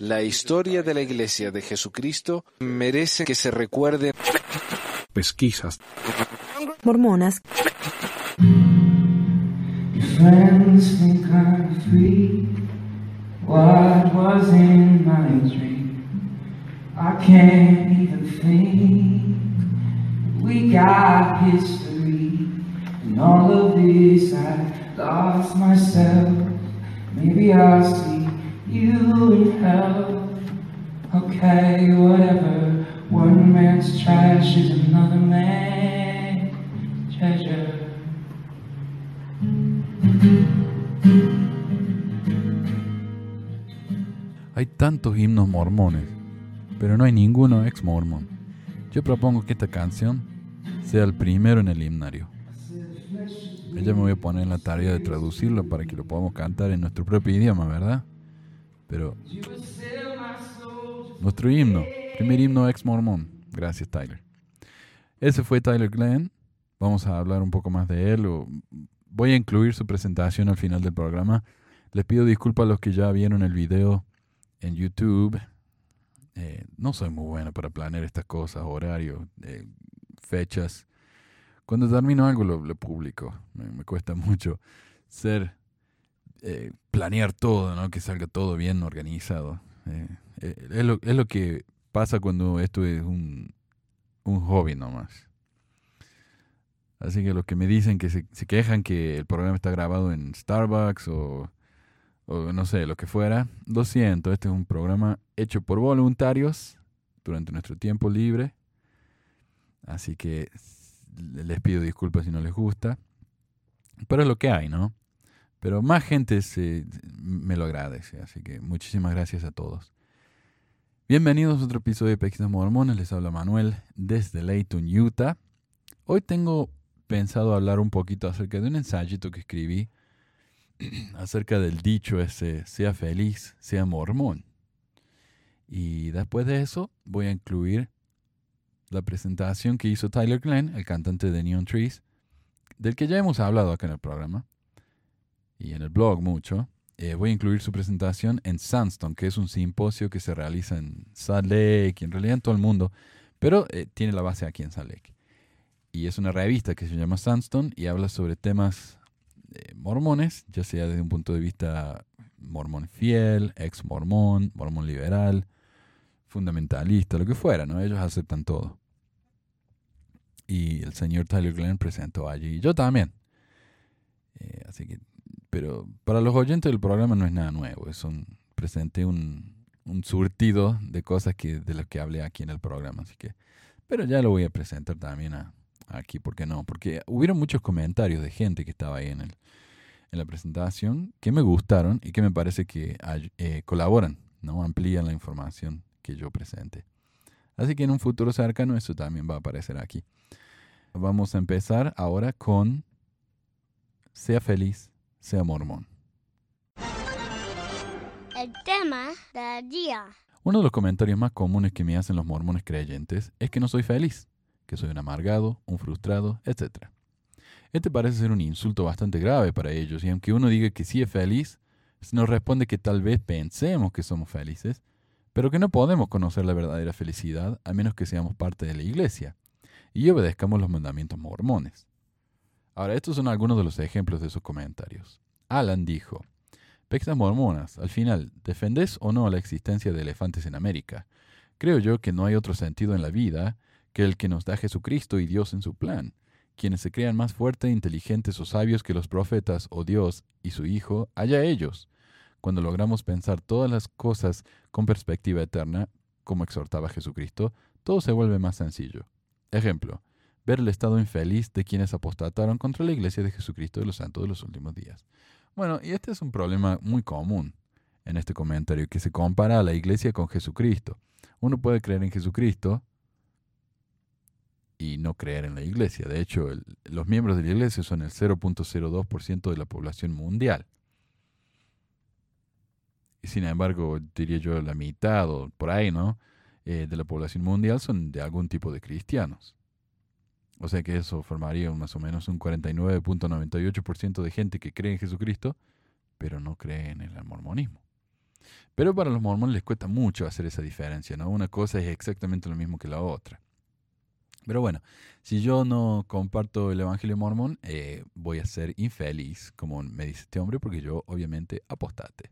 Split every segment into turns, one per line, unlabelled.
La historia de la Iglesia de Jesucristo merece que se recuerde.
Pesquisas.
Mormonas.
Friends think I'm free. What was in my dream? I can't even think. We got history. And all of this, I lost myself. Maybe I'll see Okay, whatever. One man's trash is another man's treasure.
Hay tantos himnos mormones, pero no hay ninguno ex mormón. Yo propongo que esta canción sea el primero en el himnario. Ella me voy a poner en la tarea de traducirlo para que lo podamos cantar en nuestro propio idioma, ¿verdad? Pero nuestro himno, primer himno ex mormón. Gracias, Tyler. Ese fue Tyler Glenn. Vamos a hablar un poco más de él. Voy a incluir su presentación al final del programa. Les pido disculpas a los que ya vieron el video en YouTube. Eh, no soy muy bueno para planear estas cosas, horarios, eh, fechas. Cuando termino algo lo, lo publico. Me, cuesta mucho ser, eh, planear todo, ¿no? que salga todo bien organizado. es, lo, es lo que pasa cuando esto es un, un hobby nomás. Así que los que me dicen que se, se, quejan que el programa está grabado en Starbucks o, o, no sé, lo que fuera, lo siento, este es un programa hecho por voluntarios durante nuestro tiempo libre. Así que les pido disculpas si no les gusta. Pero es lo que hay, ¿no? Pero más gente se, me lo agradece, así que muchísimas gracias a todos. Bienvenidos a otro episodio de Pequeñas Mormones, les habla Manuel desde Layton, Utah. Hoy tengo pensado hablar un poquito acerca de un ensayito que escribí acerca del dicho ese, sea feliz, sea mormón. Y después de eso voy a incluir la presentación que hizo Tyler Glenn, el cantante de Neon Trees, del que ya hemos hablado acá en el programa y en el blog mucho. Eh, voy a incluir su presentación en Sandstone, que es un simposio que se realiza en Salt Lake y en realidad en todo el mundo, pero eh, tiene la base aquí en Salt Lake. Y es una revista que se llama Sandstone y habla sobre temas eh, mormones, ya sea desde un punto de vista mormón fiel, ex mormón, mormón liberal, fundamentalista, lo que fuera, ¿no? Ellos aceptan todo. Y el señor Tyler Glenn presentó allí, yo también. Así que, pero para los oyentes del programa no es nada nuevo, es un, presenté un, un surtido de cosas que, de las que hablé aquí en el programa, así que, pero ya lo voy a presentar también a, aquí, ¿por qué no? Porque hubieron muchos comentarios de gente que estaba ahí en, el, en la presentación que me gustaron y que me parece que eh, colaboran, ¿no? Amplían la información que yo presente. Así que en un futuro cercano eso también va a aparecer aquí. Vamos a empezar ahora con Sea feliz, sea mormón.
El tema del día.
Uno de los comentarios más comunes que me hacen los mormones creyentes es que no soy feliz que soy un amargado, un frustrado, etc. Este parece ser un insulto bastante grave para ellos, y aunque uno diga que sí es feliz, se nos responde que tal vez pensemos que somos felices, pero que no podemos conocer la verdadera felicidad a menos que seamos parte de la iglesia y obedezcamos los mandamientos mormones. Ahora, estos son algunos de los ejemplos de sus comentarios. Alan dijo, Pexas mormonas, al final, ¿defendés o no la existencia de elefantes en América? Creo yo que no hay otro sentido en la vida que el que nos da Jesucristo y Dios en su plan. Quienes se crean más fuertes, inteligentes o sabios que los profetas o Dios y su Hijo, allá ellos. Cuando logramos pensar todas las cosas con perspectiva eterna, como exhortaba Jesucristo, todo se vuelve más sencillo. Ejemplo, ver el estado infeliz de quienes apostataron contra la iglesia de Jesucristo de los santos de los últimos días. Bueno, y este es un problema muy común en este comentario, que se compara a la iglesia con Jesucristo. Uno puede creer en Jesucristo, y no creer en la iglesia. De hecho, los miembros de la iglesia son el 0.02% de la población mundial. Y sin embargo, diría yo la mitad o por ahí, ¿no? Eh, de la población mundial son de algún tipo de cristianos. O sea que eso formaría más o menos un 49.98% de gente que cree en Jesucristo, pero no cree en el mormonismo. Pero para los mormones les cuesta mucho hacer esa diferencia, ¿no? Una cosa es exactamente lo mismo que la otra. Pero bueno, si yo no comparto el Evangelio mormón, eh, voy a ser infeliz, como me dice este hombre, porque yo obviamente apostate.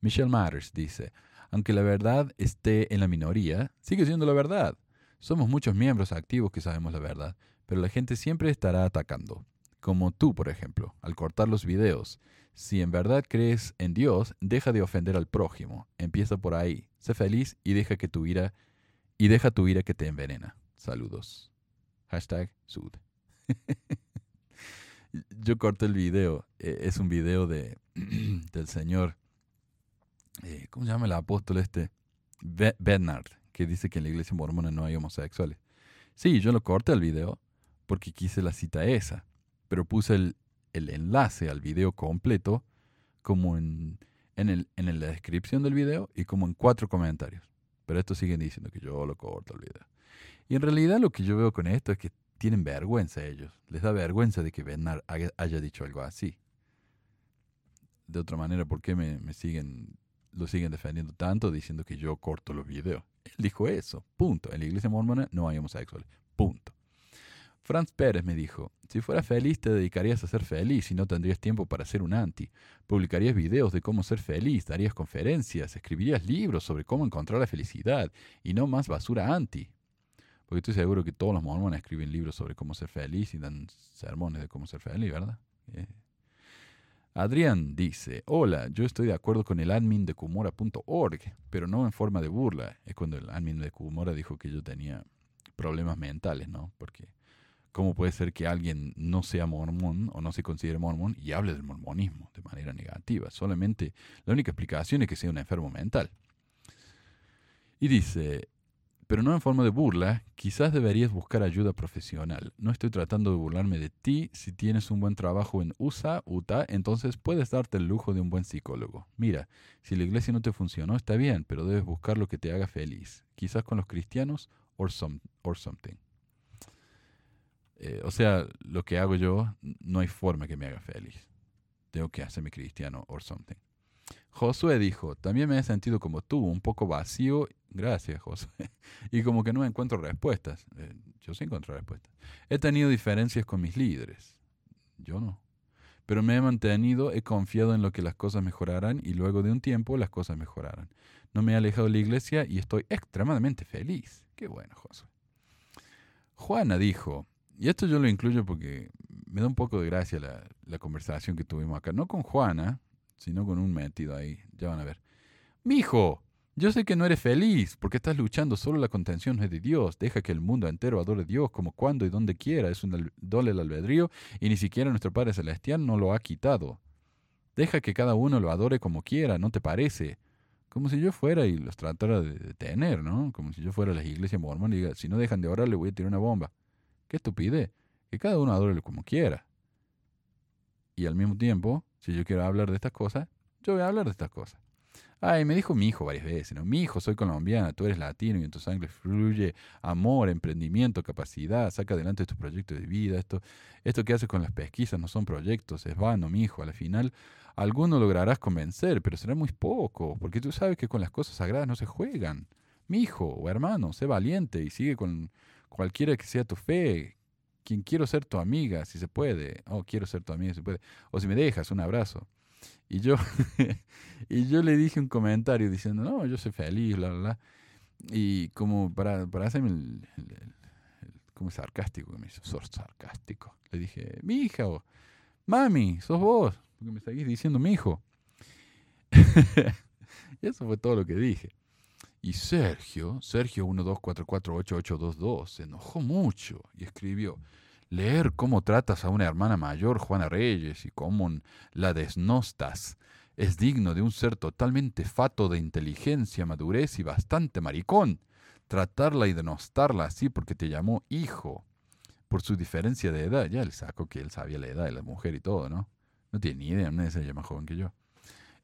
Michelle Matters dice, aunque la verdad esté en la minoría, sigue siendo la verdad. Somos muchos miembros activos que sabemos la verdad, pero la gente siempre estará atacando. Como tú, por ejemplo, al cortar los videos. Si en verdad crees en Dios, deja de ofender al prójimo. Empieza por ahí. Sé feliz y deja que tu ira y deja tu ira que te envenena. Saludos. Hashtag Sud. Yo corté el video. Eh, es un video de, del señor. eh, ¿Cómo se llama el apóstol este? Be- Bernard, que dice que en la iglesia mormona no hay homosexuales. Sí, yo lo corté el video porque quise la cita esa, pero puse el, el enlace al video completo como en, en, el, en la descripción del video y como en cuatro comentarios. Pero estos siguen diciendo que yo lo corto el video. Y en realidad lo que yo veo con esto es que tienen vergüenza ellos. Les da vergüenza de que Bernard haya, dicho algo así. De otra manera, ¿por qué me, me siguen, lo siguen defendiendo tanto diciendo que yo corto los videos? Él dijo eso, punto. En la iglesia mormona no hay homosexuales, punto. Franz Pérez me dijo, si fueras feliz te dedicarías a ser feliz y no tendrías tiempo para ser un anti. Publicarías videos de cómo ser feliz, darías conferencias, escribirías libros sobre cómo encontrar la felicidad y no más basura anti. Porque estoy seguro que todos los mormones escriben libros sobre cómo ser feliz y dan sermones de cómo ser feliz, ¿verdad? Eh. Adrián dice, hola, yo estoy de acuerdo con el admin de Kumora.org, pero no en forma de burla. Es cuando el admin de Kumora dijo que yo tenía problemas mentales, ¿no? Porque ¿cómo puede ser que alguien no sea mormón o no se considere mormón y hable del mormonismo de manera negativa? Solamente la única explicación es que sea un enfermo mental. Y dice, pero no en forma de burla, quizás deberías buscar ayuda profesional. No estoy tratando de burlarme de ti. Si tienes un buen trabajo en USA, Utah, entonces puedes darte el lujo de un buen psicólogo. Mira, si la iglesia no te funcionó, está bien, pero debes buscar lo que te haga feliz. Quizás con los cristianos or, some, or something. Eh, o sea, lo que hago yo, no hay forma que me haga feliz. Tengo que hacerme cristiano or something. Josué dijo, también me he sentido como tú, un poco vacío. Gracias, Josué. Y como que no encuentro respuestas. Eh, yo sí encuentro respuestas. He tenido diferencias con mis líderes. Yo no. Pero me he mantenido, he confiado en lo que las cosas mejorarán y luego de un tiempo las cosas mejorarán. No me he alejado de la iglesia y estoy extremadamente feliz. Qué bueno, Josué. Juana dijo, y esto yo lo incluyo porque me da un poco de gracia la, la conversación que tuvimos acá. No con Juana, sino con un metido ahí. Ya van a ver. Mijo, yo sé que no eres feliz porque estás luchando, solo la contención de Dios. Deja que el mundo entero adore a Dios como cuando y donde quiera. Es un doble el albedrío y ni siquiera nuestro Padre Celestial no lo ha quitado. Deja que cada uno lo adore como quiera, ¿no te parece? Como si yo fuera y los tratara de detener, ¿no? Como si yo fuera a las iglesias mormonas y diga, si no dejan de orar le voy a tirar una bomba. Qué estupidez. Que cada uno adore como quiera. Y al mismo tiempo, si yo quiero hablar de estas cosas, yo voy a hablar de estas cosas. Ay, me dijo mi hijo varias veces, ¿no? Mi hijo, soy colombiana, tú eres latino y en tu sangre fluye amor, emprendimiento, capacidad, saca adelante tus proyectos de vida. Esto, esto que haces con las pesquisas no son proyectos, es vano, mi hijo. Al final, alguno lograrás convencer, pero será muy poco, porque tú sabes que con las cosas sagradas no se juegan. Mi hijo o hermano, sé valiente y sigue con cualquiera que sea tu fe. Quien quiero ser tu amiga, si se puede. Oh, quiero ser tu amiga, si se puede. O si me dejas, un abrazo. Y yo, y yo le dije un comentario diciendo, no, yo soy feliz, bla, bla, bla. Y como para, para hacerme el, el, el, como sarcástico, que me hizo, sos sarcástico. Le dije, mi hija, o, mami, sos vos, porque me seguís diciendo mi hijo. y eso fue todo lo que dije. Y Sergio, Sergio 12448822, se enojó mucho y escribió, leer cómo tratas a una hermana mayor, Juana Reyes, y cómo la desnostas, es digno de un ser totalmente fato de inteligencia, madurez y bastante maricón. Tratarla y denostarla así porque te llamó hijo, por su diferencia de edad, ya le saco que él sabía la edad de la mujer y todo, ¿no? No tiene ni idea, nadie se llama joven que yo.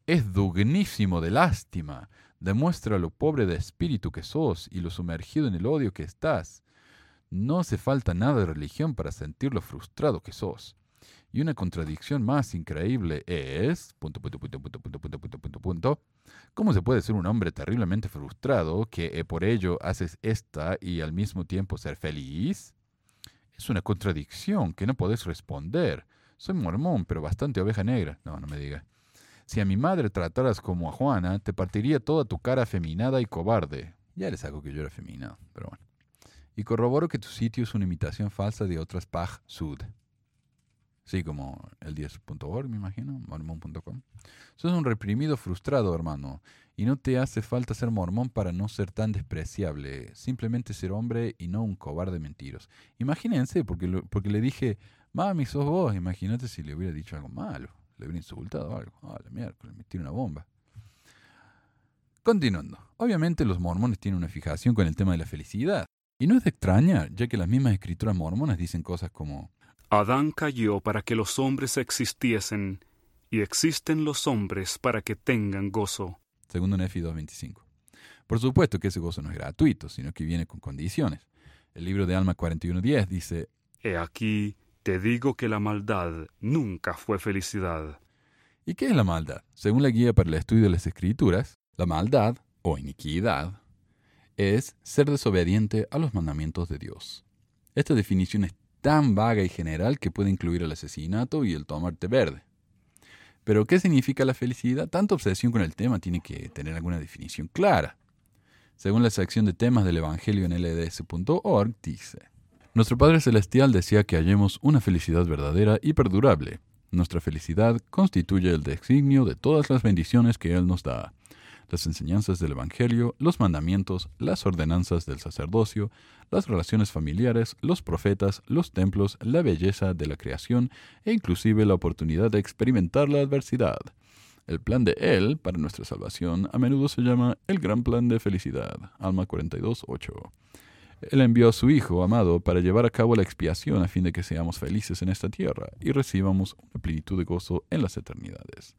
Es dignísimo de lástima, demuestra lo pobre de espíritu que sos y lo sumergido en el odio que estás. No hace falta nada de religión para sentir lo frustrado que sos. Y una contradicción más increíble es... Punto, punto, punto, punto, punto, punto, punto, punto, punto. ¿Cómo se puede ser un hombre terriblemente frustrado que eh, por ello haces esta y al mismo tiempo ser feliz? Es una contradicción que no podés responder. Soy mormón, pero bastante oveja negra. No, no me diga. Si a mi madre trataras como a Juana, te partiría toda tu cara afeminada y cobarde. Ya les hago que yo era afeminado, pero bueno. Y corroboro que tu sitio es una imitación falsa de otras Pag Sud. Sí, como el 10.org, me imagino, mormón.com. Sos un reprimido frustrado, hermano, y no te hace falta ser mormón para no ser tan despreciable, simplemente ser hombre y no un cobarde mentiros. Imagínense, porque, porque le dije, mami, sos vos, imagínate si le hubiera dicho algo malo, le hubiera insultado algo. Ah, la miércoles, me tiro una bomba. Continuando, obviamente los mormones tienen una fijación con el tema de la felicidad. Y no es de extrañar, ya que las mismas escrituras mormonas dicen cosas como
Adán cayó para que los hombres existiesen, y existen los hombres para que tengan gozo.
Segundo Nefi 2.25. Por supuesto que ese gozo no es gratuito, sino que viene con condiciones. El libro de Alma 41.10 dice,
He aquí, te digo que la maldad nunca fue felicidad.
¿Y qué es la maldad? Según la guía para el estudio de las escrituras, la maldad, o iniquidad, es ser desobediente a los mandamientos de Dios. Esta definición es tan vaga y general que puede incluir el asesinato y el tomar té verde. Pero, ¿qué significa la felicidad? Tanta obsesión con el tema tiene que tener alguna definición clara. Según la sección de temas del Evangelio en lds.org, dice, Nuestro Padre Celestial desea que hallemos una felicidad verdadera y perdurable. Nuestra felicidad constituye el designio de todas las bendiciones que Él nos da las enseñanzas del Evangelio, los mandamientos, las ordenanzas del sacerdocio, las relaciones familiares, los profetas, los templos, la belleza de la creación e inclusive la oportunidad de experimentar la adversidad. El plan de Él para nuestra salvación a menudo se llama el gran plan de felicidad. Alma 42.8. Él envió a su Hijo amado para llevar a cabo la expiación a fin de que seamos felices en esta tierra y recibamos una plenitud de gozo en las eternidades.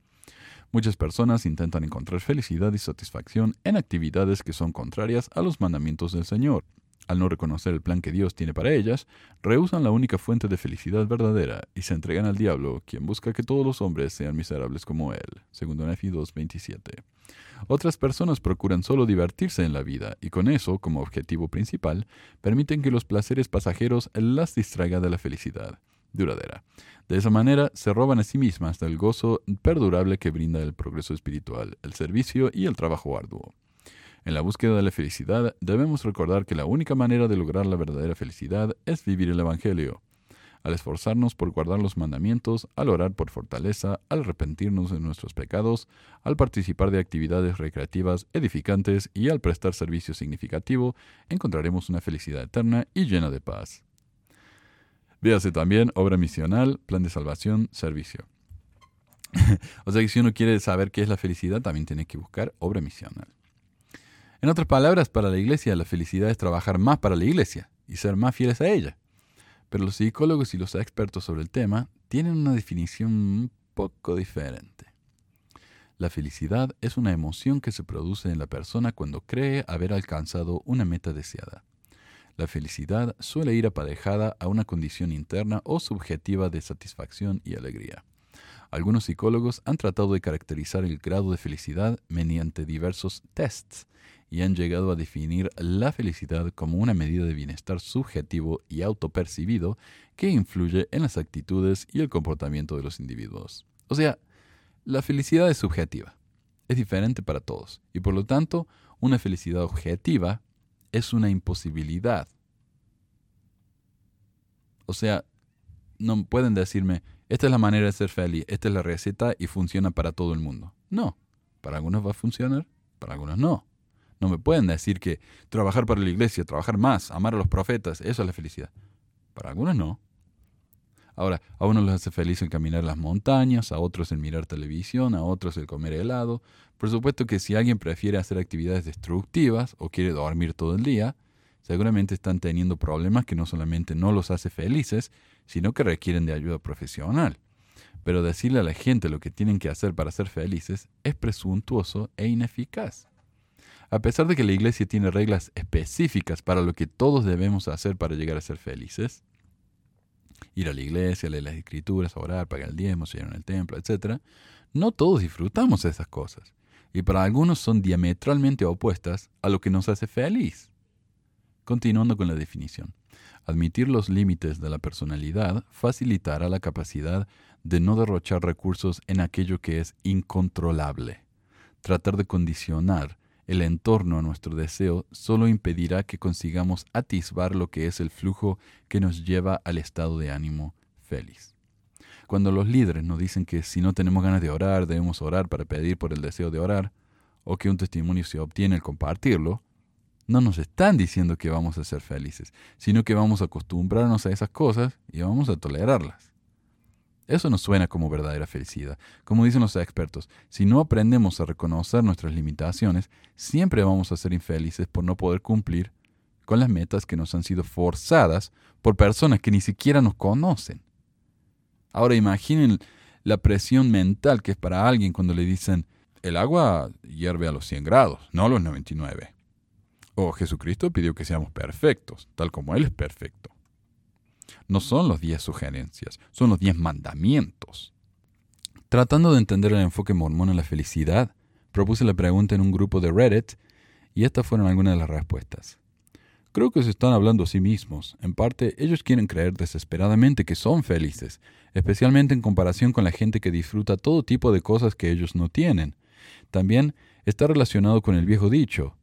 Muchas personas intentan encontrar felicidad y satisfacción en actividades que son contrarias a los mandamientos del Señor. Al no reconocer el plan que Dios tiene para ellas, rehusan la única fuente de felicidad verdadera y se entregan al diablo, quien busca que todos los hombres sean miserables como él. Segundo Nefi 2.27. Otras personas procuran solo divertirse en la vida y con eso, como objetivo principal, permiten que los placeres pasajeros las distraigan de la felicidad duradera. De esa manera se roban a sí mismas del gozo perdurable que brinda el progreso espiritual, el servicio y el trabajo arduo. En la búsqueda de la felicidad debemos recordar que la única manera de lograr la verdadera felicidad es vivir el Evangelio. Al esforzarnos por guardar los mandamientos, al orar por fortaleza, al arrepentirnos de nuestros pecados, al participar de actividades recreativas edificantes y al prestar servicio significativo, encontraremos una felicidad eterna y llena de paz. Véase también obra misional, plan de salvación, servicio. o sea que si uno quiere saber qué es la felicidad, también tiene que buscar obra misional. En otras palabras, para la iglesia la felicidad es trabajar más para la iglesia y ser más fieles a ella. Pero los psicólogos y los expertos sobre el tema tienen una definición un poco diferente. La felicidad es una emoción que se produce en la persona cuando cree haber alcanzado una meta deseada. La felicidad suele ir aparejada a una condición interna o subjetiva de satisfacción y alegría. Algunos psicólogos han tratado de caracterizar el grado de felicidad mediante diversos tests y han llegado a definir la felicidad como una medida de bienestar subjetivo y autopercibido que influye en las actitudes y el comportamiento de los individuos. O sea, la felicidad es subjetiva, es diferente para todos y por lo tanto una felicidad objetiva es una imposibilidad. O sea, no pueden decirme, esta es la manera de ser feliz, esta es la receta y funciona para todo el mundo. No, para algunos va a funcionar, para algunos no. No me pueden decir que trabajar para la iglesia, trabajar más, amar a los profetas, eso es la felicidad. Para algunos no. Ahora, a unos les hace feliz el caminar las montañas, a otros el mirar televisión, a otros el comer helado. Por supuesto que si alguien prefiere hacer actividades destructivas o quiere dormir todo el día, seguramente están teniendo problemas que no solamente no los hace felices, sino que requieren de ayuda profesional. Pero decirle a la gente lo que tienen que hacer para ser felices es presuntuoso e ineficaz. A pesar de que la iglesia tiene reglas específicas para lo que todos debemos hacer para llegar a ser felices, Ir a la iglesia, leer las escrituras, orar, pagar el diezmo, ir en el templo, etc. No todos disfrutamos de esas cosas. Y para algunos son diametralmente opuestas a lo que nos hace feliz. Continuando con la definición. Admitir los límites de la personalidad facilitará la capacidad de no derrochar recursos en aquello que es incontrolable. Tratar de condicionar el entorno a nuestro deseo solo impedirá que consigamos atisbar lo que es el flujo que nos lleva al estado de ánimo feliz. Cuando los líderes nos dicen que si no tenemos ganas de orar, debemos orar para pedir por el deseo de orar, o que un testimonio se obtiene al compartirlo, no nos están diciendo que vamos a ser felices, sino que vamos a acostumbrarnos a esas cosas y vamos a tolerarlas. Eso no suena como verdadera felicidad. Como dicen los expertos, si no aprendemos a reconocer nuestras limitaciones, siempre vamos a ser infelices por no poder cumplir con las metas que nos han sido forzadas por personas que ni siquiera nos conocen. Ahora imaginen la presión mental que es para alguien cuando le dicen, el agua hierve a los 100 grados, no a los 99. O Jesucristo pidió que seamos perfectos, tal como Él es perfecto. No son los diez sugerencias, son los diez mandamientos. Tratando de entender el enfoque mormón en la felicidad, propuse la pregunta en un grupo de Reddit y estas fueron algunas de las respuestas. Creo que se están hablando a sí mismos. En parte, ellos quieren creer desesperadamente que son felices, especialmente en comparación con la gente que disfruta todo tipo de cosas que ellos no tienen. También está relacionado con el viejo dicho,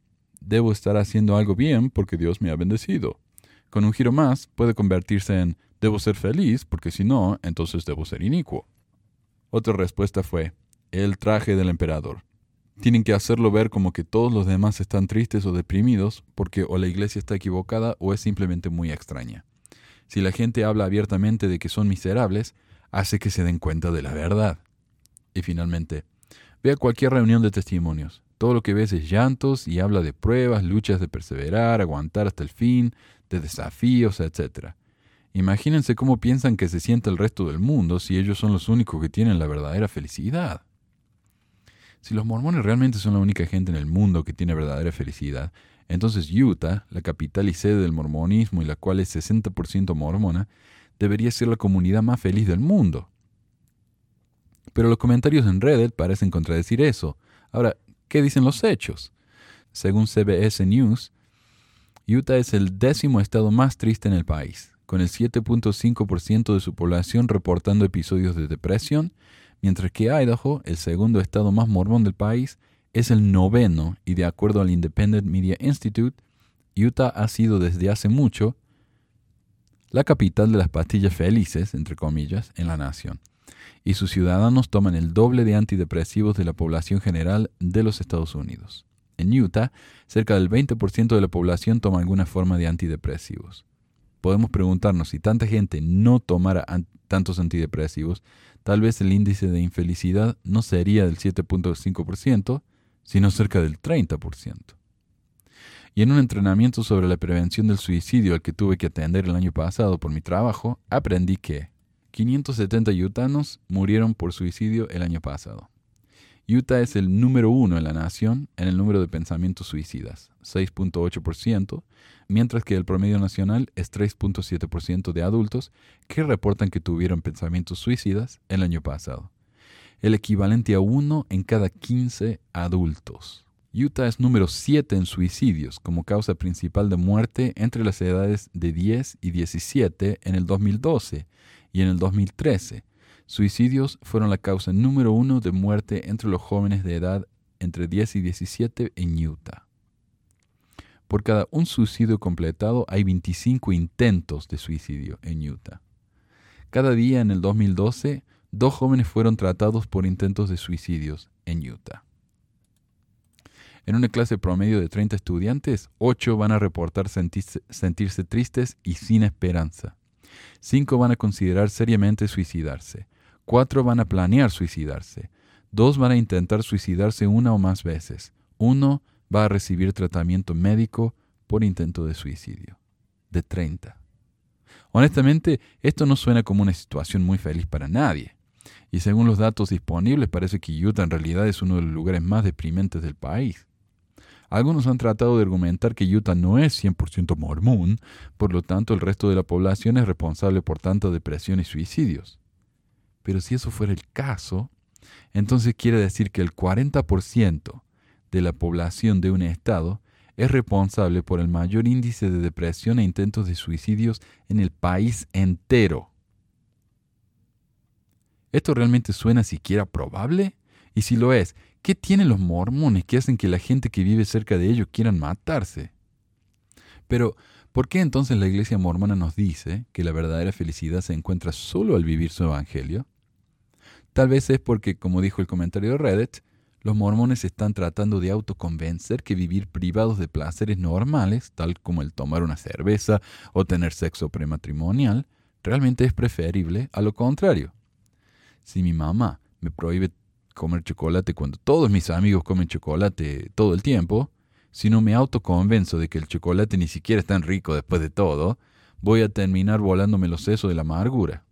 debo estar haciendo algo bien porque Dios me ha bendecido. Con un giro más puede convertirse en debo ser feliz porque si no, entonces debo ser inicuo. Otra respuesta fue el traje del emperador. Tienen que hacerlo ver como que todos los demás están tristes o deprimidos porque o la iglesia está equivocada o es simplemente muy extraña. Si la gente habla abiertamente de que son miserables, hace que se den cuenta de la verdad. Y finalmente, vea cualquier reunión de testimonios. Todo lo que ves es llantos y habla de pruebas, luchas de perseverar, aguantar hasta el fin, de desafíos, etc. Imagínense cómo piensan que se siente el resto del mundo si ellos son los únicos que tienen la verdadera felicidad. Si los mormones realmente son la única gente en el mundo que tiene verdadera felicidad, entonces Utah, la capital y sede del mormonismo y la cual es 60% mormona, debería ser la comunidad más feliz del mundo. Pero los comentarios en Reddit parecen contradecir eso. Ahora, ¿qué dicen los hechos? Según CBS News, Utah es el décimo estado más triste en el país, con el 7.5% de su población reportando episodios de depresión, mientras que Idaho, el segundo estado más mormón del país, es el noveno y de acuerdo al Independent Media Institute, Utah ha sido desde hace mucho la capital de las pastillas felices, entre comillas, en la nación, y sus ciudadanos toman el doble de antidepresivos de la población general de los Estados Unidos. En Utah, cerca del 20% de la población toma alguna forma de antidepresivos. Podemos preguntarnos si tanta gente no tomara tantos antidepresivos, tal vez el índice de infelicidad no sería del 7.5%, sino cerca del 30%. Y en un entrenamiento sobre la prevención del suicidio al que tuve que atender el año pasado por mi trabajo, aprendí que 570 utanos murieron por suicidio el año pasado. Utah es el número uno en la nación en el número de pensamientos suicidas, 6.8%, mientras que el promedio nacional es 3.7% de adultos que reportan que tuvieron pensamientos suicidas el año pasado, el equivalente a uno en cada 15 adultos. Utah es número 7 en suicidios como causa principal de muerte entre las edades de 10 y 17 en el 2012 y en el 2013 Suicidios fueron la causa número uno de muerte entre los jóvenes de edad entre 10 y 17 en Utah. Por cada un suicidio completado hay 25 intentos de suicidio en Utah. Cada día en el 2012, dos jóvenes fueron tratados por intentos de suicidios en Utah. En una clase promedio de 30 estudiantes, 8 van a reportar sentirse, sentirse tristes y sin esperanza. 5 van a considerar seriamente suicidarse. Cuatro van a planear suicidarse. Dos van a intentar suicidarse una o más veces. Uno va a recibir tratamiento médico por intento de suicidio. De 30. Honestamente, esto no suena como una situación muy feliz para nadie. Y según los datos disponibles, parece que Utah en realidad es uno de los lugares más deprimentes del país. Algunos han tratado de argumentar que Utah no es 100% mormón, por lo tanto el resto de la población es responsable por tanta depresión y suicidios. Pero si eso fuera el caso, entonces quiere decir que el 40% de la población de un estado es responsable por el mayor índice de depresión e intentos de suicidios en el país entero. ¿Esto realmente suena siquiera probable? Y si lo es, ¿qué tienen los mormones que hacen que la gente que vive cerca de ellos quieran matarse? Pero, ¿por qué entonces la iglesia mormona nos dice que la verdadera felicidad se encuentra solo al vivir su evangelio? Tal vez es porque, como dijo el comentario de Reddit, los mormones están tratando de autoconvencer que vivir privados de placeres normales, tal como el tomar una cerveza o tener sexo prematrimonial, realmente es preferible a lo contrario. Si mi mamá me prohíbe comer chocolate cuando todos mis amigos comen chocolate todo el tiempo, si no me autoconvenzo de que el chocolate ni siquiera es tan rico después de todo, voy a terminar volándome los sesos de la amargura.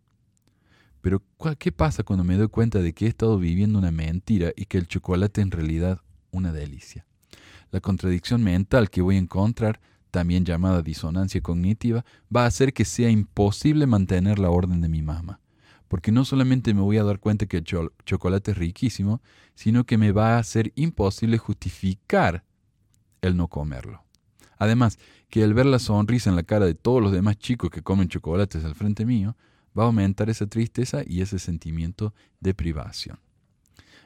Pero ¿qué pasa cuando me doy cuenta de que he estado viviendo una mentira y que el chocolate en realidad una delicia? La contradicción mental que voy a encontrar, también llamada disonancia cognitiva, va a hacer que sea imposible mantener la orden de mi mamá porque no solamente me voy a dar cuenta que el chocolate es riquísimo, sino que me va a ser imposible justificar el no comerlo. Además, que el ver la sonrisa en la cara de todos los demás chicos que comen chocolates al frente mío, va a aumentar esa tristeza y ese sentimiento de privación.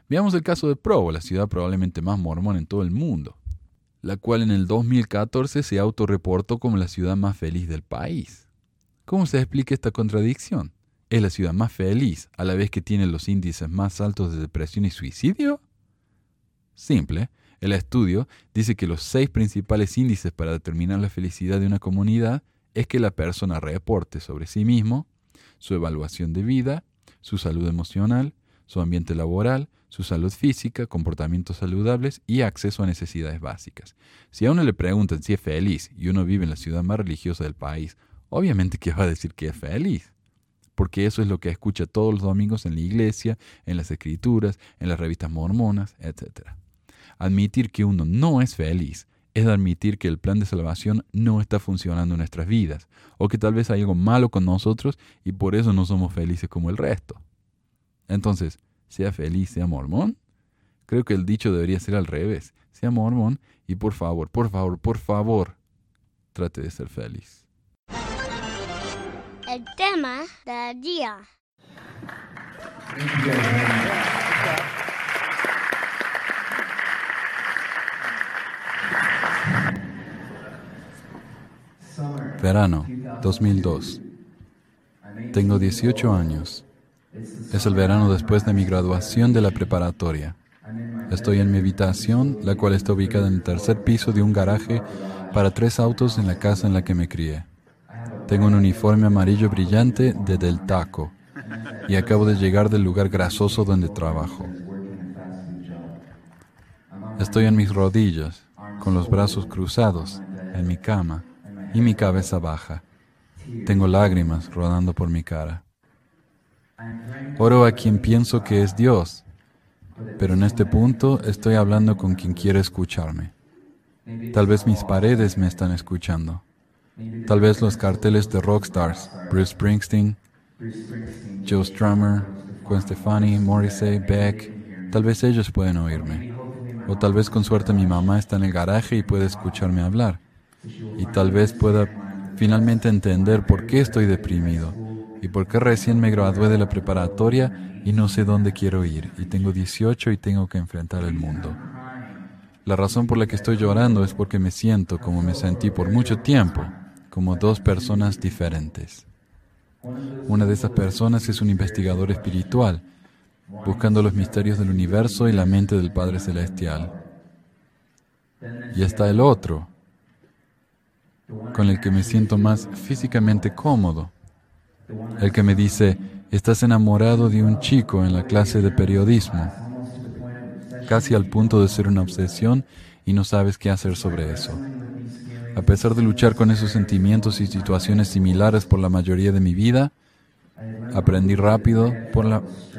Veamos el caso de Provo, la ciudad probablemente más mormona en todo el mundo, la cual en el 2014 se autorreportó como la ciudad más feliz del país. ¿Cómo se explica esta contradicción? ¿Es la ciudad más feliz a la vez que tiene los índices más altos de depresión y suicidio? Simple. El estudio dice que los seis principales índices para determinar la felicidad de una comunidad es que la persona reporte sobre sí mismo, su evaluación de vida, su salud emocional, su ambiente laboral, su salud física, comportamientos saludables y acceso a necesidades básicas. Si a uno le preguntan si es feliz y uno vive en la ciudad más religiosa del país, obviamente que va a decir que es feliz porque eso es lo que escucha todos los domingos en la iglesia, en las escrituras, en las revistas mormonas, etc. Admitir que uno no es feliz es admitir que el plan de salvación no está funcionando en nuestras vidas, o que tal vez hay algo malo con nosotros y por eso no somos felices como el resto. Entonces, sea feliz, sea mormón. Creo que el dicho debería ser al revés. Sea mormón y por favor, por favor, por favor, trate de ser feliz
el tema del día.
Verano 2002. Tengo 18 años. Es el verano después de mi graduación de la preparatoria. Estoy en mi habitación, la cual está ubicada en el tercer piso de un garaje para tres autos en la casa en la que me crié. Tengo un uniforme amarillo brillante de Del Taco y acabo de llegar del lugar grasoso donde trabajo. Estoy en mis rodillas, con los brazos cruzados, en mi cama y mi cabeza baja. Tengo lágrimas rodando por mi cara. Oro a quien pienso que es Dios, pero en este punto estoy hablando con quien quiere escucharme. Tal vez mis paredes me están escuchando. Tal vez los carteles de rockstars, Bruce Springsteen, Joe Strummer, Gwen Stefani, Morrissey, Beck, tal vez ellos pueden oírme. O tal vez con suerte mi mamá está en el garaje y puede escucharme hablar. Y tal vez pueda finalmente entender por qué estoy deprimido y por qué recién me gradué de la preparatoria y no sé dónde quiero ir y tengo 18 y tengo que enfrentar el mundo. La razón por la que estoy llorando es porque me siento como me sentí por mucho tiempo, como dos personas diferentes. Una de esas personas es un investigador espiritual, buscando los misterios del universo y la mente del Padre Celestial. Y está el otro, con el que me siento más físicamente cómodo, el que me dice, estás enamorado de un chico en la clase de periodismo, casi al punto de ser una obsesión y no sabes qué hacer sobre eso. A pesar de luchar con esos sentimientos y situaciones similares por la mayoría de mi vida, aprendí rápido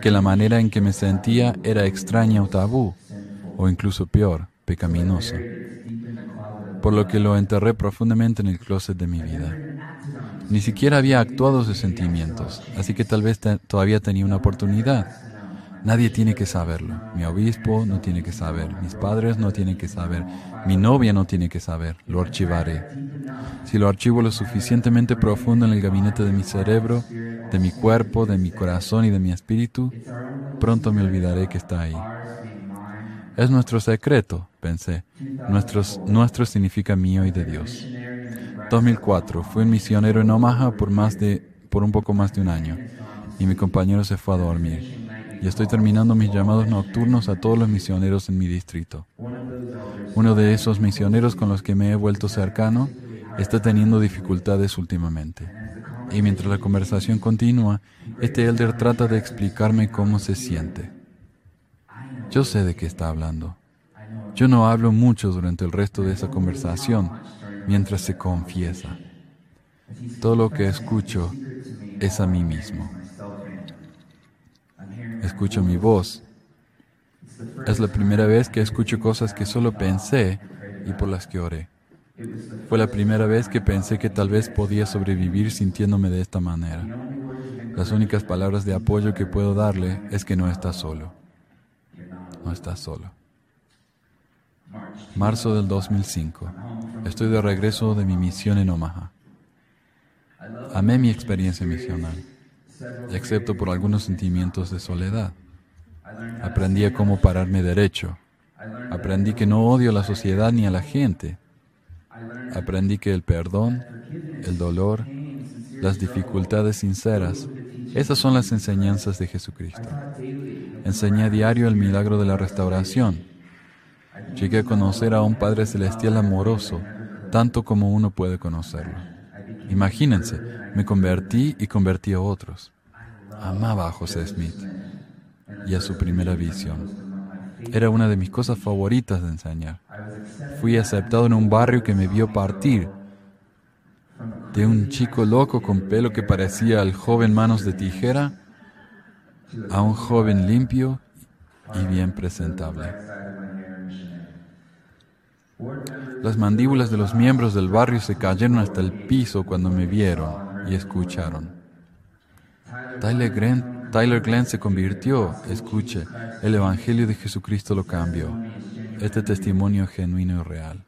que la manera en que me sentía era extraña o tabú, o incluso peor, pecaminosa. por lo que lo enterré profundamente en el closet de mi vida. Ni siquiera había actuado sus sentimientos, así que tal vez todavía tenía una oportunidad. Nadie tiene que saberlo. Mi obispo no tiene que saber. Mis padres no tienen que saber. Mi novia no tiene que saber. Lo archivaré. Si lo archivo lo suficientemente profundo en el gabinete de mi cerebro, de mi cuerpo, de mi corazón y de mi espíritu, pronto me olvidaré que está ahí. Es nuestro secreto, pensé. Nuestros, nuestro significa mío y de Dios. 2004. Fui un misionero en Omaha por, más de, por un poco más de un año y mi compañero se fue a dormir. Y estoy terminando mis llamados nocturnos a todos los misioneros en mi distrito. Uno de esos misioneros con los que me he vuelto cercano está teniendo dificultades últimamente. Y mientras la conversación continúa, este elder trata de explicarme cómo se siente. Yo sé de qué está hablando. Yo no hablo mucho durante el resto de esa conversación mientras se confiesa. Todo lo que escucho es a mí mismo. Escucho mi voz. Es la primera vez que escucho cosas que solo pensé y por las que oré. Fue la primera vez que pensé que tal vez podía sobrevivir sintiéndome de esta manera. Las únicas palabras de apoyo que puedo darle es que no está solo. No está solo. Marzo del 2005. Estoy de regreso de mi misión en Omaha. Amé mi experiencia misional, excepto por algunos sentimientos de soledad. Aprendí a cómo pararme derecho. Aprendí que no odio a la sociedad ni a la gente. Aprendí que el perdón, el dolor, las dificultades sinceras, esas son las enseñanzas de Jesucristo. Enseñé a diario el milagro de la restauración. Llegué a conocer a un Padre Celestial amoroso, tanto como uno puede conocerlo. Imagínense, me convertí y convertí a otros. Amaba a José Smith y a su primera visión. Era una de mis cosas favoritas de enseñar. Fui aceptado en un barrio que me vio partir de un chico loco con pelo que parecía al joven manos de tijera a un joven limpio y bien presentable. Las mandíbulas de los miembros del barrio se cayeron hasta el piso cuando me vieron y escucharon. Tyler Glenn, se convirtió, escuche, el Evangelio de Jesucristo lo cambió. Este testimonio genuino y real.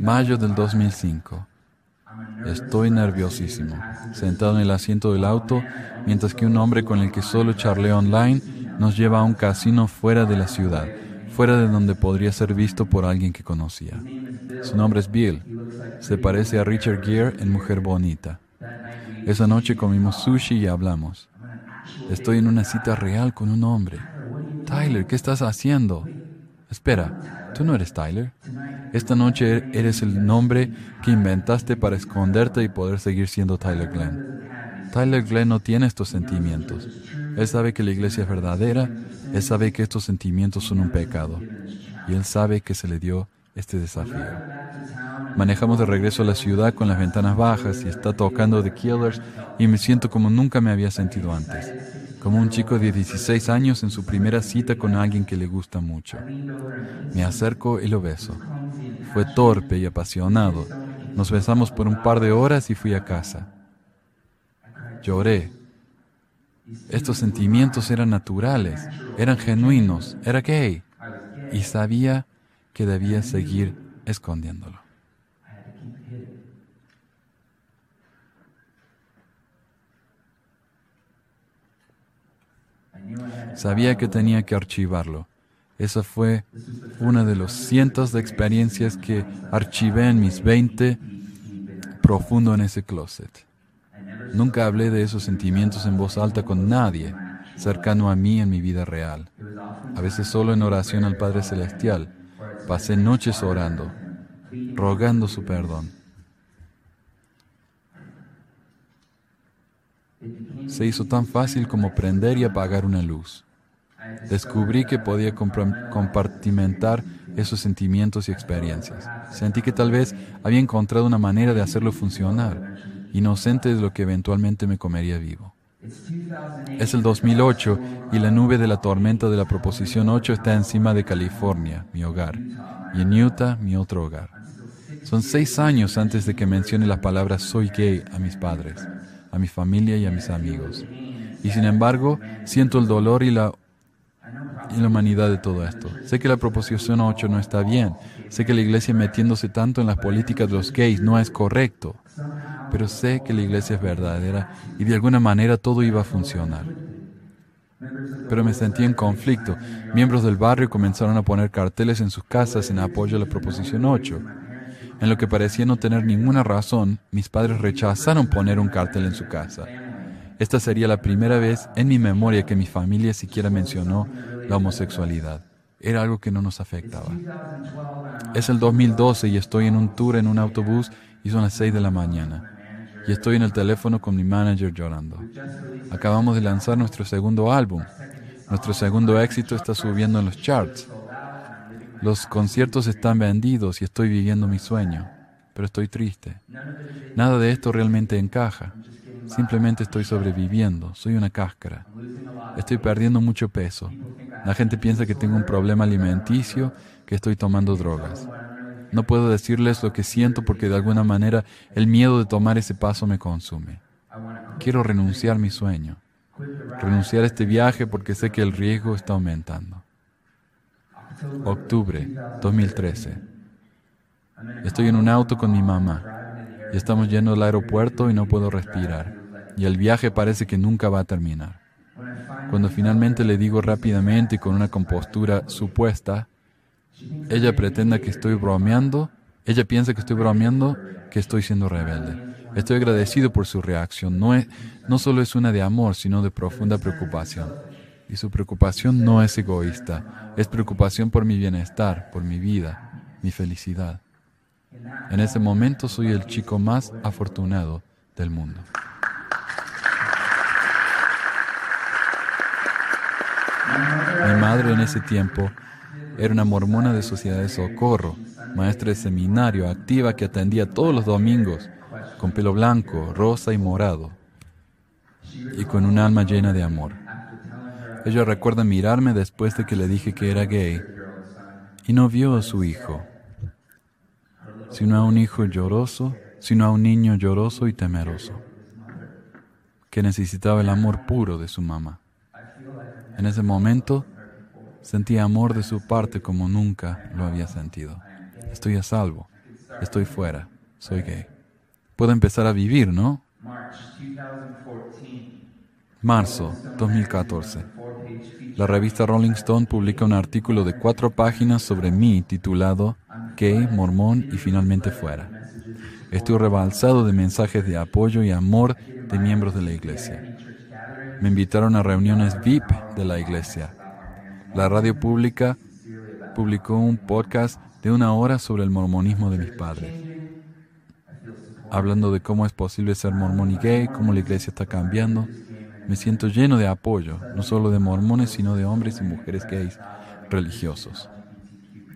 Mayo del 2005. Estoy nerviosísimo, sentado en el asiento del auto, mientras que un hombre con el que solo charlé online nos lleva a un casino fuera de la ciudad, fuera de donde podría ser visto por alguien que conocía. Su nombre es Bill. Se parece a Richard Gere en Mujer Bonita. Esa noche comimos sushi y hablamos. Estoy en una cita real con un hombre. Tyler, ¿qué estás haciendo? Espera, ¿tú no eres Tyler? Esta noche eres el nombre que inventaste para esconderte y poder seguir siendo Tyler Glenn. Tyler Glenn no tiene estos sentimientos. Él sabe que la iglesia es verdadera, él sabe que estos sentimientos son un pecado, y él sabe que se le dio este desafío. Manejamos de regreso a la ciudad con las ventanas bajas y está tocando The Killers y me siento como nunca me había sentido antes, como un chico de 16 años en su primera cita con alguien que le gusta mucho. Me acerco y lo beso. Fue torpe y apasionado. Nos besamos por un par de horas y fui a casa. Lloré. Estos sentimientos eran naturales, eran genuinos, era gay. Y sabía que debía seguir escondiéndolo. Sabía que tenía que archivarlo. Esa fue una de los cientos de experiencias que archivé en mis 20 profundo en ese closet. Nunca hablé de esos sentimientos en voz alta con nadie cercano a mí en mi vida real. A veces solo en oración al Padre Celestial. Pasé noches orando, rogando su perdón. Se hizo tan fácil como prender y apagar una luz. Descubrí que podía compartimentar esos sentimientos y experiencias. Sentí que tal vez había encontrado una manera de hacerlo funcionar, inocente de lo que eventualmente me comería vivo. Es el 2008 y la nube de la tormenta de la Proposición 8 está encima de California, mi hogar, y en Utah, mi otro hogar. Son seis años antes de que mencione las palabras soy gay a mis padres, a mi familia y a mis amigos. Y sin embargo, siento el dolor y la, y la humanidad de todo esto. Sé que la proposición 8 no está bien. Sé que la iglesia metiéndose tanto en las políticas de los gays no es correcto. Pero sé que la iglesia es verdadera y de alguna manera todo iba a funcionar. Pero me sentí en conflicto. Miembros del barrio comenzaron a poner carteles en sus casas en apoyo a la proposición 8. En lo que parecía no tener ninguna razón, mis padres rechazaron poner un cartel en su casa. Esta sería la primera vez en mi memoria que mi familia siquiera mencionó la homosexualidad. Era algo que no nos afectaba. Es el 2012 y estoy en un tour en un autobús y son las 6 de la mañana. Y estoy en el teléfono con mi manager llorando. Acabamos de lanzar nuestro segundo álbum. Nuestro segundo éxito está subiendo en los charts. Los conciertos están vendidos y estoy viviendo mi sueño, pero estoy triste. Nada de esto realmente encaja. Simplemente estoy sobreviviendo, soy una cáscara. Estoy perdiendo mucho peso. La gente piensa que tengo un problema alimenticio, que estoy tomando drogas. No puedo decirles lo que siento porque de alguna manera el miedo de tomar ese paso me consume. Quiero renunciar a mi sueño, renunciar a este viaje porque sé que el riesgo está aumentando. Octubre 2013. Estoy en un auto con mi mamá y estamos yendo al aeropuerto y no puedo respirar. Y el viaje parece que nunca va a terminar. Cuando finalmente le digo rápidamente y con una compostura supuesta, ella pretenda que estoy bromeando, ella piensa que estoy bromeando, que estoy siendo rebelde. Estoy agradecido por su reacción. No, es, no solo es una de amor, sino de profunda preocupación. Y su preocupación no es egoísta, es preocupación por mi bienestar, por mi vida, mi felicidad. En ese momento soy el chico más afortunado del mundo. Mi madre en ese tiempo era una mormona de sociedad de socorro, maestra de seminario, activa que atendía todos los domingos, con pelo blanco, rosa y morado, y con un alma llena de amor. Ella recuerda mirarme después de que le dije que era gay y no vio a su hijo, sino a un hijo lloroso, sino a un niño lloroso y temeroso, que necesitaba el amor puro de su mamá. En ese momento sentí amor de su parte como nunca lo había sentido. Estoy a salvo, estoy fuera, soy gay. Puedo empezar a vivir, ¿no? Marzo 2014. La revista Rolling Stone publica un artículo de cuatro páginas sobre mí titulado Gay, Mormón y finalmente fuera. Estoy rebalsado de mensajes de apoyo y amor de miembros de la iglesia. Me invitaron a reuniones VIP de la iglesia. La radio pública publicó un podcast de una hora sobre el mormonismo de mis padres, hablando de cómo es posible ser mormón y gay, cómo la iglesia está cambiando. Me siento lleno de apoyo, no solo de mormones, sino de hombres y mujeres gays religiosos.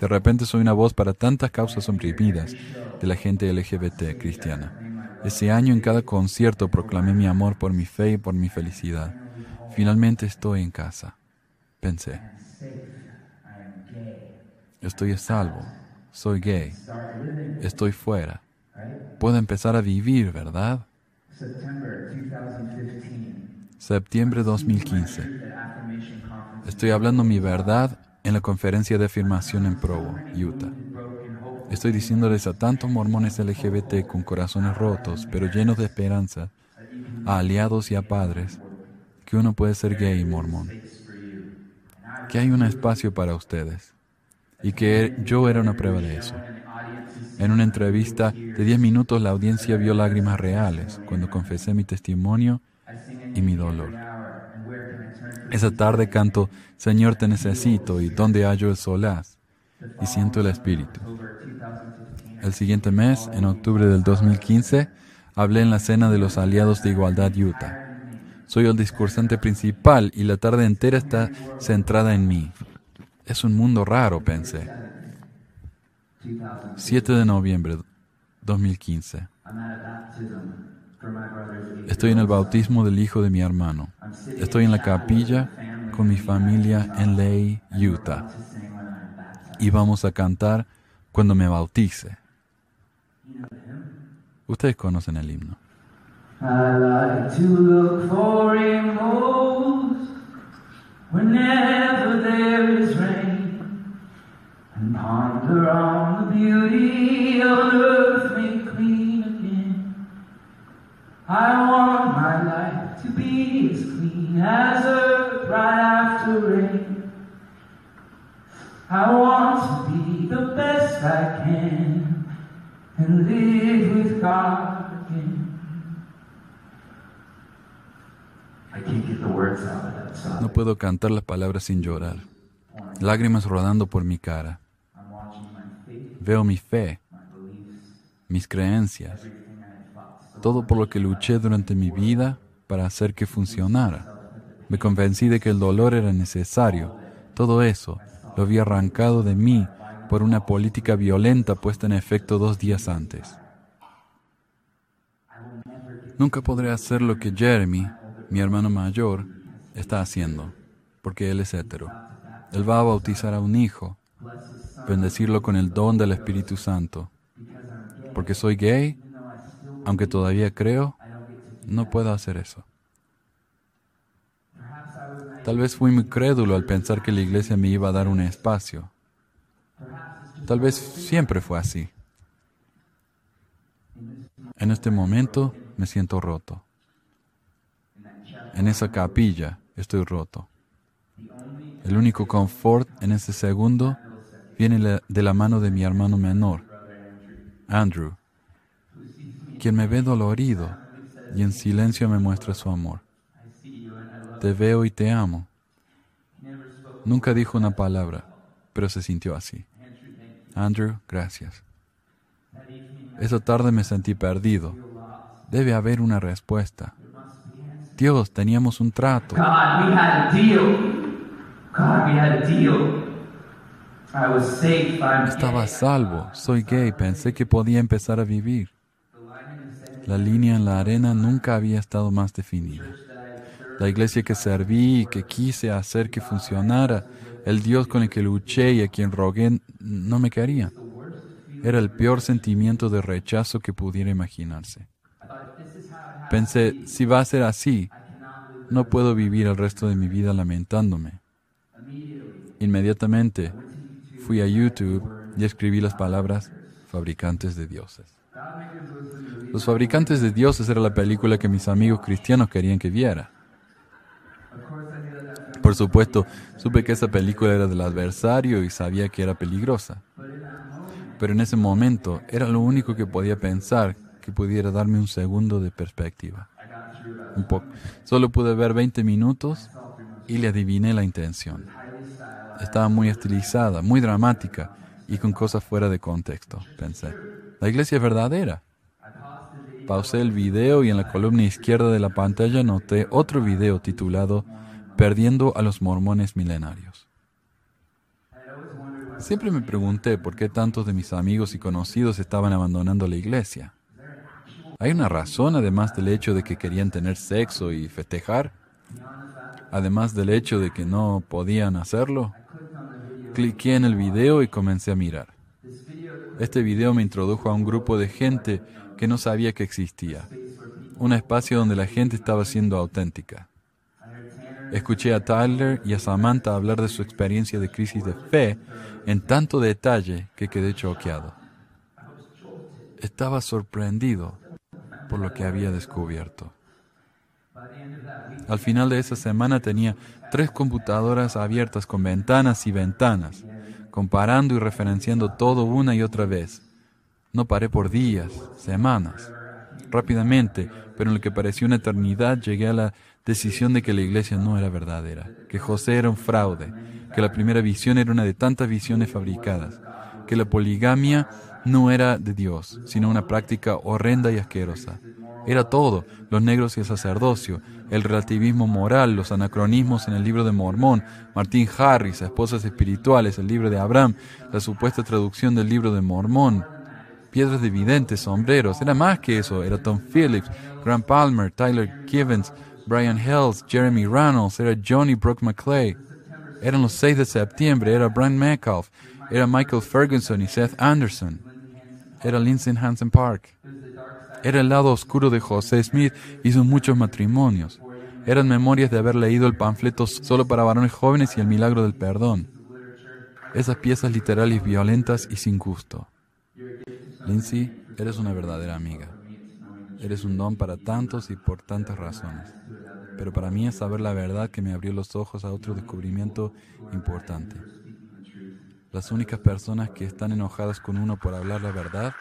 De repente soy una voz para tantas causas oprimidas de la gente LGBT cristiana. Ese año en cada concierto proclamé mi amor por mi fe y por mi felicidad. Finalmente estoy en casa. Pensé. Estoy a salvo. Soy gay. Estoy fuera. Puedo empezar a vivir, ¿verdad? Septiembre 2015. Estoy hablando mi verdad en la conferencia de afirmación en Provo, Utah. Estoy diciéndoles a tantos mormones LGBT con corazones rotos, pero llenos de esperanza, a aliados y a padres, que uno puede ser gay y mormón. Que hay un espacio para ustedes. Y que yo era una prueba de eso. En una entrevista de 10 minutos la audiencia vio lágrimas reales cuando confesé mi testimonio y mi dolor. Esa tarde canto, Señor te necesito y ¿dónde hallo el solaz? Y siento el Espíritu. El siguiente mes, en octubre del 2015, hablé en la cena de los aliados de Igualdad Utah. Soy el discursante principal y la tarde entera está centrada en mí. Es un mundo raro, pensé. 7 de noviembre 2015. Estoy en el bautismo del hijo de mi hermano. Estoy en la capilla con mi familia en Ley, Utah. Y vamos a cantar cuando me bautice. Ustedes conocen el himno.
I like to look for rainbows whenever there is rain and ponder on the beauty of earth made clean again. I want my life to be as clean as earth right after rain. I want to be the best I can and live with God
No puedo cantar las palabras sin llorar. Lágrimas rodando por mi cara. Veo mi fe, mis creencias, todo por lo que luché durante mi vida para hacer que funcionara. Me convencí de que el dolor era necesario. Todo eso lo había arrancado de mí por una política violenta puesta en efecto dos días antes. Nunca podré hacer lo que Jeremy, mi hermano mayor, está haciendo, porque él es hetero. Él va a bautizar a un hijo, bendecirlo con el don del Espíritu Santo. Porque soy gay, aunque todavía creo, no puedo hacer eso. Tal vez fui muy crédulo al pensar que la iglesia me iba a dar un espacio. Tal vez siempre fue así. En este momento me siento roto. En esa capilla estoy roto. El único confort en ese segundo viene de la mano de mi hermano menor, Andrew, quien me ve dolorido y en silencio me muestra su amor. Te veo y te amo. Nunca dijo una palabra, pero se sintió así. Andrew, gracias. Esa tarde me sentí perdido. Debe haber una respuesta. Dios, teníamos un trato.
God, we had a deal. God, we had a deal. I was safe. I'm
Estaba salvo, soy gay, pensé que podía empezar a vivir. La línea en la arena nunca había estado más definida. La iglesia que serví y que quise hacer que funcionara, el Dios con el que luché y a quien rogué, no me quería. Era el peor sentimiento de rechazo que pudiera imaginarse. Pensé, si va a ser así, no puedo vivir el resto de mi vida lamentándome. Inmediatamente fui a YouTube y escribí las palabras fabricantes de dioses. Los fabricantes de dioses era la película que mis amigos cristianos querían que viera. Por supuesto, supe que esa película era del adversario y sabía que era peligrosa. Pero en ese momento era lo único que podía pensar que pudiera darme un segundo de perspectiva. Un poco. Solo pude ver 20 minutos y le adiviné la intención. Estaba muy estilizada, muy dramática y con cosas fuera de contexto, pensé. La iglesia es verdadera. Pausé el video y en la columna izquierda de la pantalla noté otro video titulado Perdiendo a los mormones milenarios. Siempre me pregunté por qué tantos de mis amigos y conocidos estaban abandonando la iglesia. ¿Hay una razón además del hecho de que querían tener sexo y festejar? Además del hecho de que no podían hacerlo. Cliqué en el video y comencé a mirar. Este video me introdujo a un grupo de gente que no sabía que existía. Un espacio donde la gente estaba siendo auténtica. Escuché a Tyler y a Samantha hablar de su experiencia de crisis de fe en tanto detalle que quedé choqueado. Estaba sorprendido por lo que había descubierto. Al final de esa semana tenía tres computadoras abiertas con ventanas y ventanas, comparando y referenciando todo una y otra vez. No paré por días, semanas. Rápidamente, pero en lo que pareció una eternidad, llegué a la decisión de que la iglesia no era verdadera, que José era un fraude, que la primera visión era una de tantas visiones fabricadas, que la poligamia no era de Dios, sino una práctica horrenda y asquerosa. Era todo, los negros y el sacerdocio, el relativismo moral, los anacronismos en el libro de Mormón, Martín Harris, esposas espirituales, el libro de Abraham, la supuesta traducción del libro de Mormón, piedras de videntes, sombreros, era más que eso, era Tom Phillips, Grant Palmer, Tyler Givens, Brian Hells, Jeremy Reynolds, era Johnny Brooke McClay, eran los 6 de septiembre, era Brian Metcalf, era Michael Ferguson y Seth Anderson. Era Lindsay Hansen Park. Era el lado oscuro de José Smith y sus muchos matrimonios. Eran memorias de haber leído el panfleto solo para varones jóvenes y el milagro del perdón. Esas piezas literales violentas y sin gusto. Lindsay, eres una verdadera amiga. Eres un don para tantos y por tantas razones. Pero para mí es saber la verdad que me abrió los ojos a otro descubrimiento importante. Las únicas personas que están enojadas con uno por hablar la verdad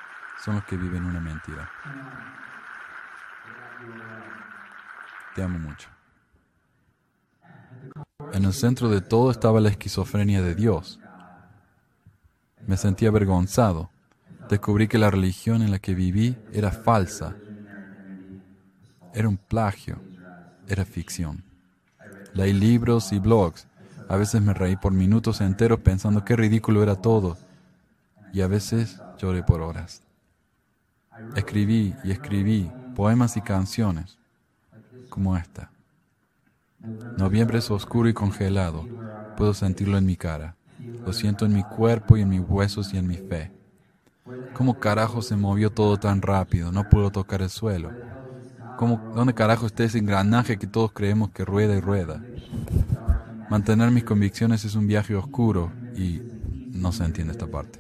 son los que viven una mentira. Te amo mucho. En el centro de todo estaba la esquizofrenia de Dios. Me sentí avergonzado. Descubrí que la religión en la que viví era falsa. Era un plagio. Era ficción. Leí libros y blogs. A veces me reí por minutos enteros pensando qué ridículo era todo. Y a veces lloré por horas. Escribí y escribí poemas y canciones como esta. Noviembre es oscuro y congelado. Puedo sentirlo en mi cara. Lo siento en mi cuerpo y en mis huesos y en mi fe. ¿Cómo carajo se movió todo tan rápido? No puedo tocar el suelo. ¿Cómo, ¿Dónde carajo está ese engranaje que todos creemos que rueda y rueda? Mantener mis convicciones es un viaje oscuro y no se entiende esta parte.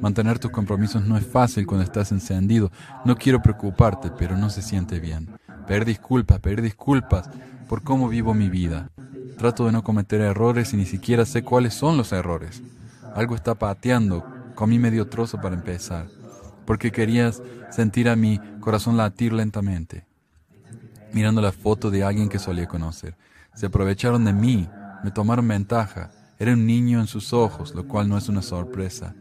Mantener tus compromisos no es fácil cuando estás encendido. No quiero preocuparte, pero no se siente bien. Pedir disculpas, pedir disculpas por cómo vivo mi vida. Trato de no cometer errores y ni siquiera sé cuáles son los errores. Algo está pateando. Comí medio trozo para empezar, porque querías sentir a mi corazón latir lentamente. Mirando la foto de alguien que solía conocer. Se aprovecharon de mí, me tomaron ventaja. Era un niño en sus ojos, lo cual no es una sorpresa.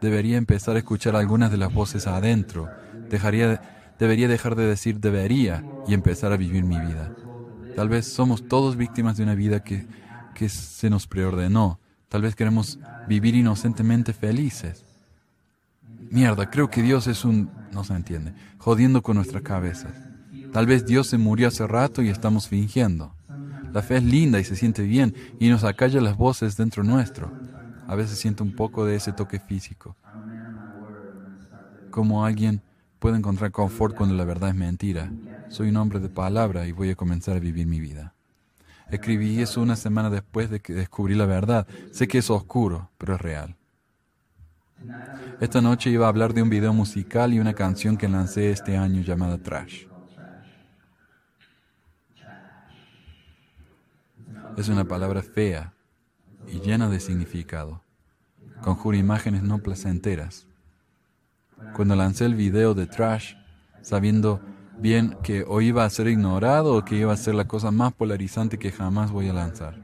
Debería empezar a escuchar algunas de las voces adentro. Dejaría, debería dejar de decir debería y empezar a vivir mi vida. Tal vez somos todos víctimas de una vida que, que se nos preordenó. Tal vez queremos vivir inocentemente felices. Mierda, creo que Dios es un... no se entiende, jodiendo con nuestras cabezas. Tal vez Dios se murió hace rato y estamos fingiendo. La fe es linda y se siente bien y nos acalla las voces dentro nuestro. A veces siento un poco de ese toque físico. Como alguien puede encontrar confort cuando la verdad es mentira. Soy un hombre de palabra y voy a comenzar a vivir mi vida. Escribí eso una semana después de que descubrí la verdad. Sé que es oscuro, pero es real. Esta noche iba a hablar de un video musical y una canción que lancé este año llamada Trash. Es una palabra fea y llena de significado. Conjura imágenes no placenteras. Cuando lancé el video de Trash, sabiendo bien que o iba a ser ignorado o que iba a ser la cosa más polarizante que jamás voy a lanzar.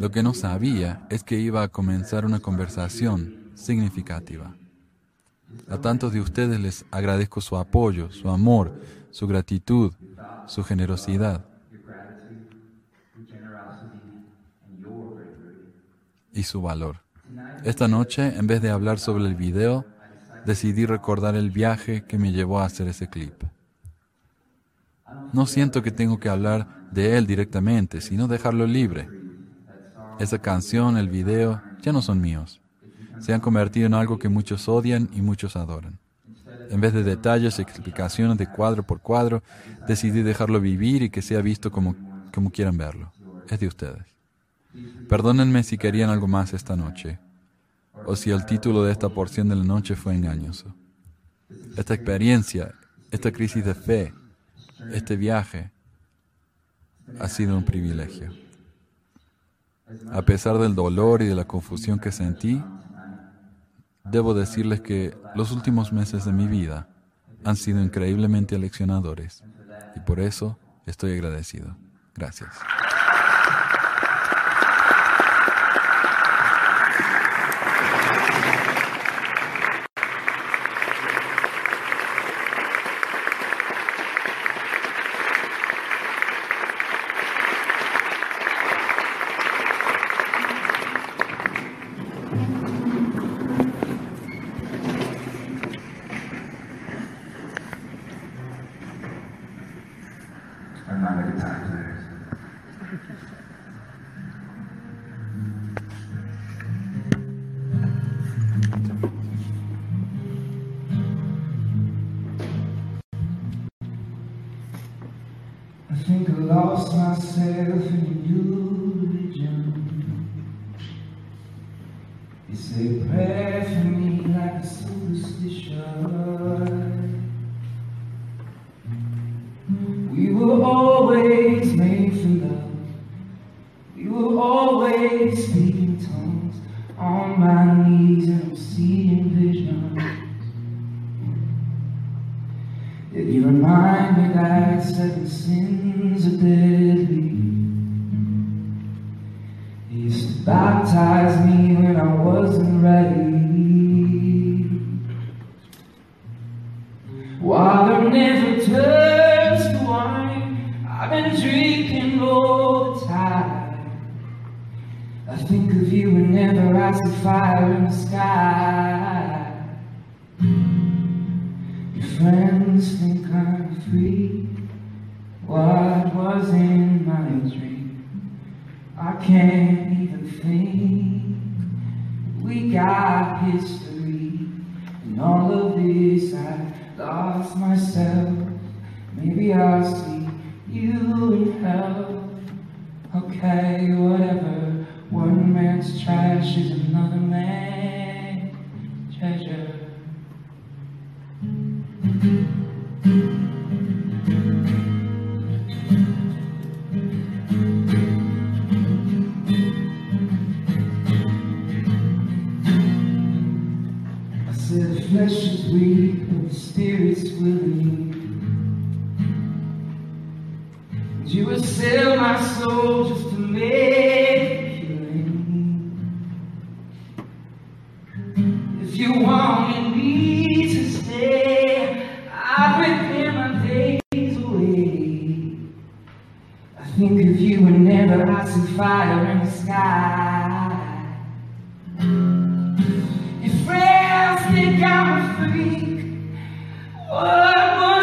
Lo que no sabía es que iba a comenzar una conversación significativa. A tantos de ustedes les agradezco su apoyo, su amor, su gratitud, su generosidad y su valor. Esta noche, en vez de hablar sobre el video, decidí recordar el viaje que me llevó a hacer ese clip. No siento que tengo que hablar de él directamente, sino dejarlo libre. Esa canción, el video, ya no son míos. Se han convertido en algo que muchos odian y muchos adoran. En vez de detalles y explicaciones de cuadro por cuadro, decidí dejarlo vivir y que sea visto como, como quieran verlo. Es de ustedes. Perdónenme si querían algo más esta noche, o si el título de esta porción de la noche fue engañoso. Esta experiencia, esta crisis de fe, este viaje, ha sido un privilegio. A pesar del dolor y de la confusión que sentí, debo decirles que los últimos meses de mi vida han sido increíblemente aleccionadores y por eso estoy agradecido. Gracias.
Yet you remind me that seven sins are deadly. You used to baptize me when I wasn't ready. Water never turns to wine. I've been drinking all the time. I think of you whenever I see fire in the sky. Can't think of you whenever I see fire in the sky. Your friends think I'm a freak. What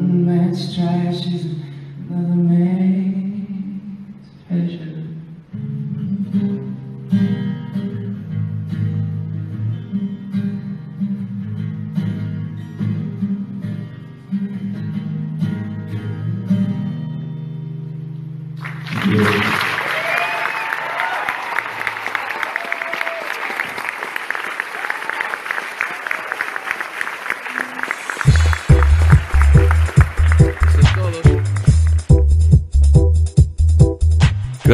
One man's trash is another man's